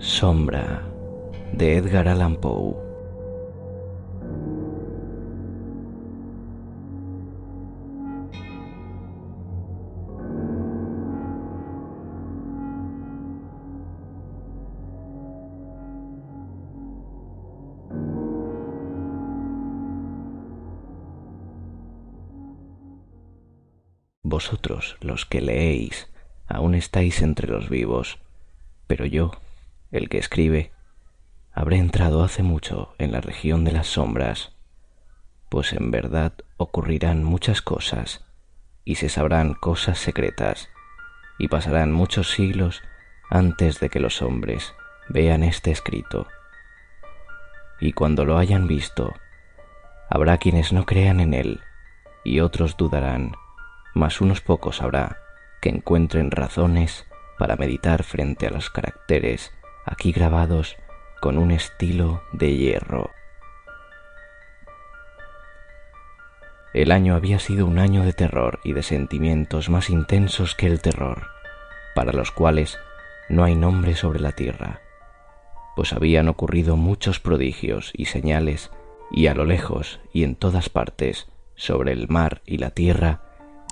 Sombra de Edgar Allan Poe. Vosotros, los que leéis, aún estáis entre los vivos, pero yo el que escribe, habré entrado hace mucho en la región de las sombras, pues en verdad ocurrirán muchas cosas y se sabrán cosas secretas y pasarán muchos siglos antes de que los hombres vean este escrito. Y cuando lo hayan visto, habrá quienes no crean en él y otros dudarán, mas unos pocos habrá que encuentren razones para meditar frente a los caracteres aquí grabados con un estilo de hierro. El año había sido un año de terror y de sentimientos más intensos que el terror, para los cuales no hay nombre sobre la tierra, pues habían ocurrido muchos prodigios y señales, y a lo lejos y en todas partes, sobre el mar y la tierra,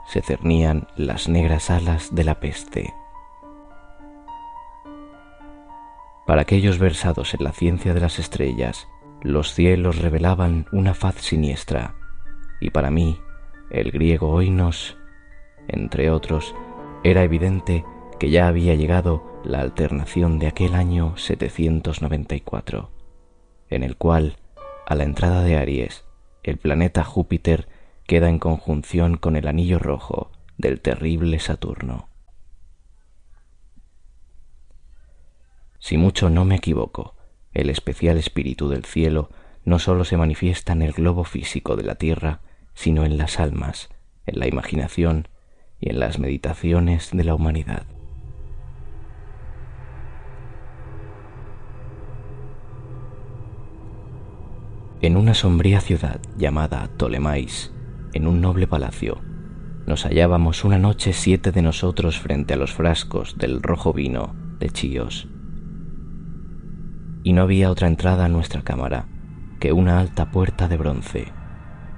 se cernían las negras alas de la peste. Para aquellos versados en la ciencia de las estrellas, los cielos revelaban una faz siniestra, y para mí, el griego oinos, entre otros, era evidente que ya había llegado la alternación de aquel año 794, en el cual, a la entrada de Aries, el planeta Júpiter queda en conjunción con el anillo rojo del terrible Saturno. Si mucho no me equivoco, el especial espíritu del cielo no sólo se manifiesta en el globo físico de la tierra, sino en las almas, en la imaginación y en las meditaciones de la humanidad. En una sombría ciudad llamada Tolemais, en un noble palacio, nos hallábamos una noche siete de nosotros frente a los frascos del rojo vino de Chios y no había otra entrada a nuestra cámara que una alta puerta de bronce,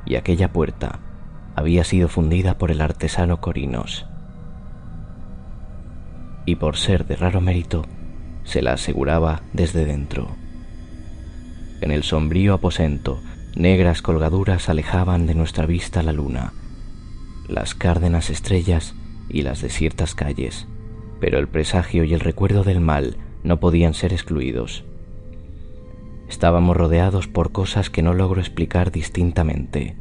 y aquella puerta había sido fundida por el artesano Corinos. Y por ser de raro mérito, se la aseguraba desde dentro. En el sombrío aposento, negras colgaduras alejaban de nuestra vista la luna, las cárdenas estrellas y las desiertas calles, pero el presagio y el recuerdo del mal no podían ser excluidos. Estábamos rodeados por cosas que no logro explicar distintamente,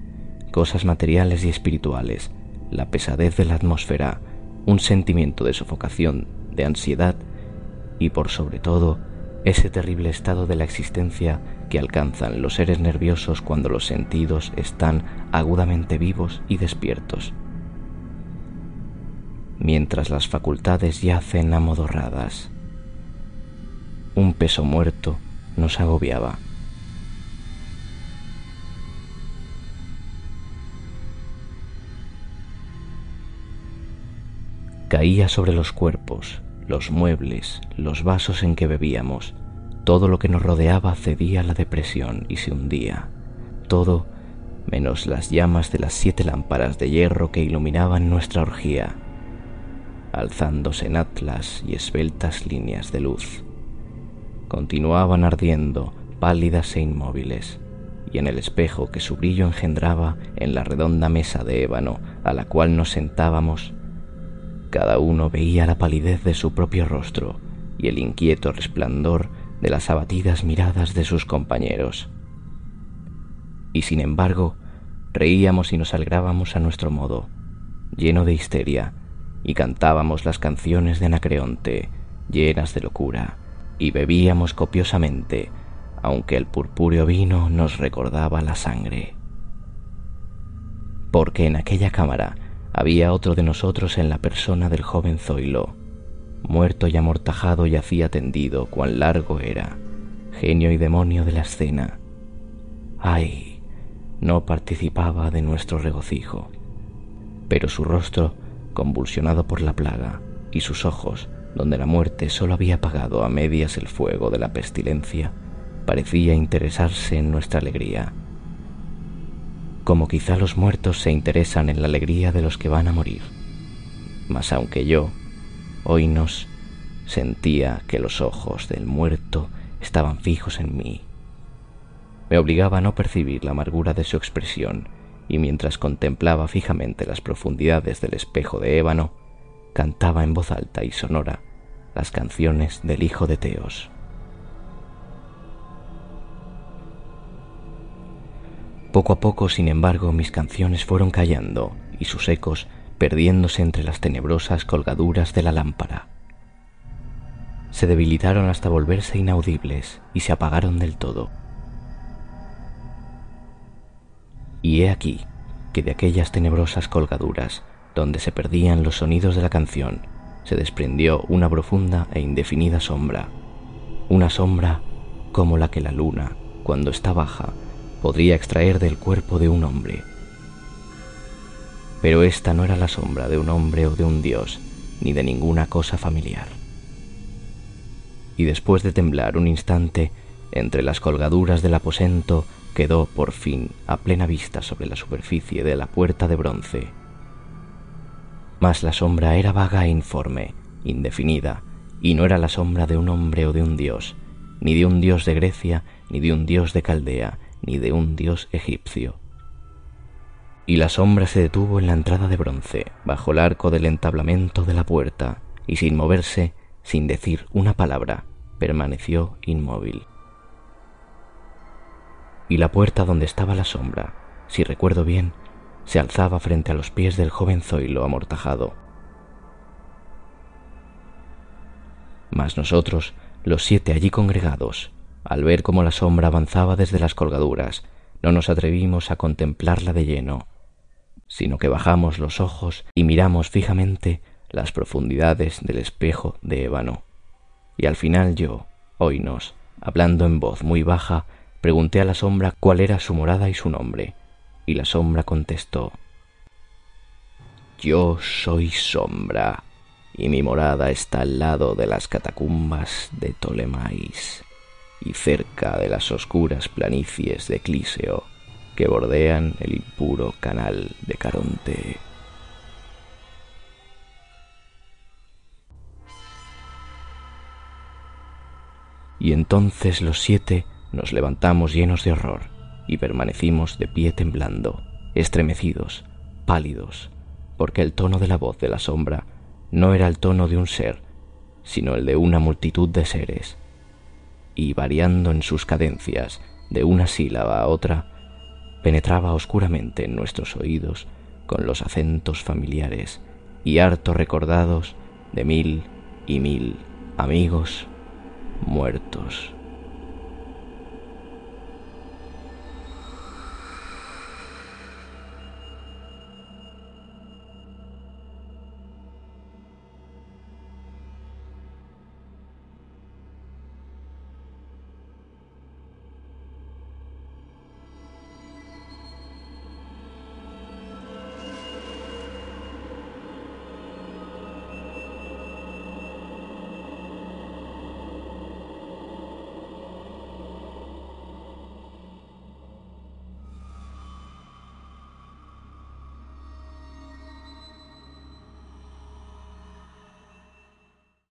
cosas materiales y espirituales, la pesadez de la atmósfera, un sentimiento de sofocación, de ansiedad. Y por sobre todo ese terrible estado de la existencia que alcanzan los seres nerviosos cuando los sentidos están agudamente vivos y despiertos, mientras las facultades yacen amodorradas. Un peso muerto nos agobiaba. Caía sobre los cuerpos, los muebles, los vasos en que bebíamos. Todo lo que nos rodeaba cedía a la depresión y se hundía. Todo menos las llamas de las siete lámparas de hierro que iluminaban nuestra orgía, alzándose en atlas y esbeltas líneas de luz. Continuaban ardiendo, pálidas e inmóviles, y en el espejo que su brillo engendraba en la redonda mesa de ébano a la cual nos sentábamos, cada uno veía la palidez de su propio rostro y el inquieto resplandor de las abatidas miradas de sus compañeros. Y sin embargo, reíamos y nos alegrábamos a nuestro modo, lleno de histeria, y cantábamos las canciones de Anacreonte, llenas de locura, y bebíamos copiosamente, aunque el purpúreo vino nos recordaba la sangre. Porque en aquella cámara había otro de nosotros en la persona del joven Zoilo, muerto y amortajado yacía tendido, cuán largo era, genio y demonio de la escena. Ay, no participaba de nuestro regocijo, pero su rostro, convulsionado por la plaga, y sus ojos, donde la muerte solo había apagado a medias el fuego de la pestilencia, parecía interesarse en nuestra alegría, como quizá los muertos se interesan en la alegría de los que van a morir. Mas aunque yo, Hoy nos sentía que los ojos del muerto estaban fijos en mí. Me obligaba a no percibir la amargura de su expresión, y mientras contemplaba fijamente las profundidades del espejo de ébano, cantaba en voz alta y sonora las canciones del hijo de Teos. Poco a poco, sin embargo, mis canciones fueron callando y sus ecos perdiéndose entre las tenebrosas colgaduras de la lámpara. Se debilitaron hasta volverse inaudibles y se apagaron del todo. Y he aquí que de aquellas tenebrosas colgaduras, donde se perdían los sonidos de la canción, se desprendió una profunda e indefinida sombra, una sombra como la que la luna, cuando está baja, podría extraer del cuerpo de un hombre pero esta no era la sombra de un hombre o de un dios, ni de ninguna cosa familiar. Y después de temblar un instante, entre las colgaduras del aposento quedó por fin a plena vista sobre la superficie de la puerta de bronce. Mas la sombra era vaga e informe, indefinida, y no era la sombra de un hombre o de un dios, ni de un dios de Grecia, ni de un dios de Caldea, ni de un dios egipcio y la sombra se detuvo en la entrada de bronce, bajo el arco del entablamento de la puerta, y sin moverse, sin decir una palabra, permaneció inmóvil. Y la puerta donde estaba la sombra, si recuerdo bien, se alzaba frente a los pies del joven Zoilo amortajado. Mas nosotros, los siete allí congregados, al ver cómo la sombra avanzaba desde las colgaduras, no nos atrevimos a contemplarla de lleno, sino que bajamos los ojos y miramos fijamente las profundidades del espejo de ébano. Y al final yo, oínos, hablando en voz muy baja, pregunté a la sombra cuál era su morada y su nombre, y la sombra contestó Yo soy sombra, y mi morada está al lado de las catacumbas de Ptolemais, y cerca de las oscuras planicies de Clíseo que bordean el impuro canal de Caronte. Y entonces los siete nos levantamos llenos de horror y permanecimos de pie temblando, estremecidos, pálidos, porque el tono de la voz de la sombra no era el tono de un ser, sino el de una multitud de seres, y variando en sus cadencias de una sílaba a otra, penetraba oscuramente en nuestros oídos con los acentos familiares y harto recordados de mil y mil amigos muertos.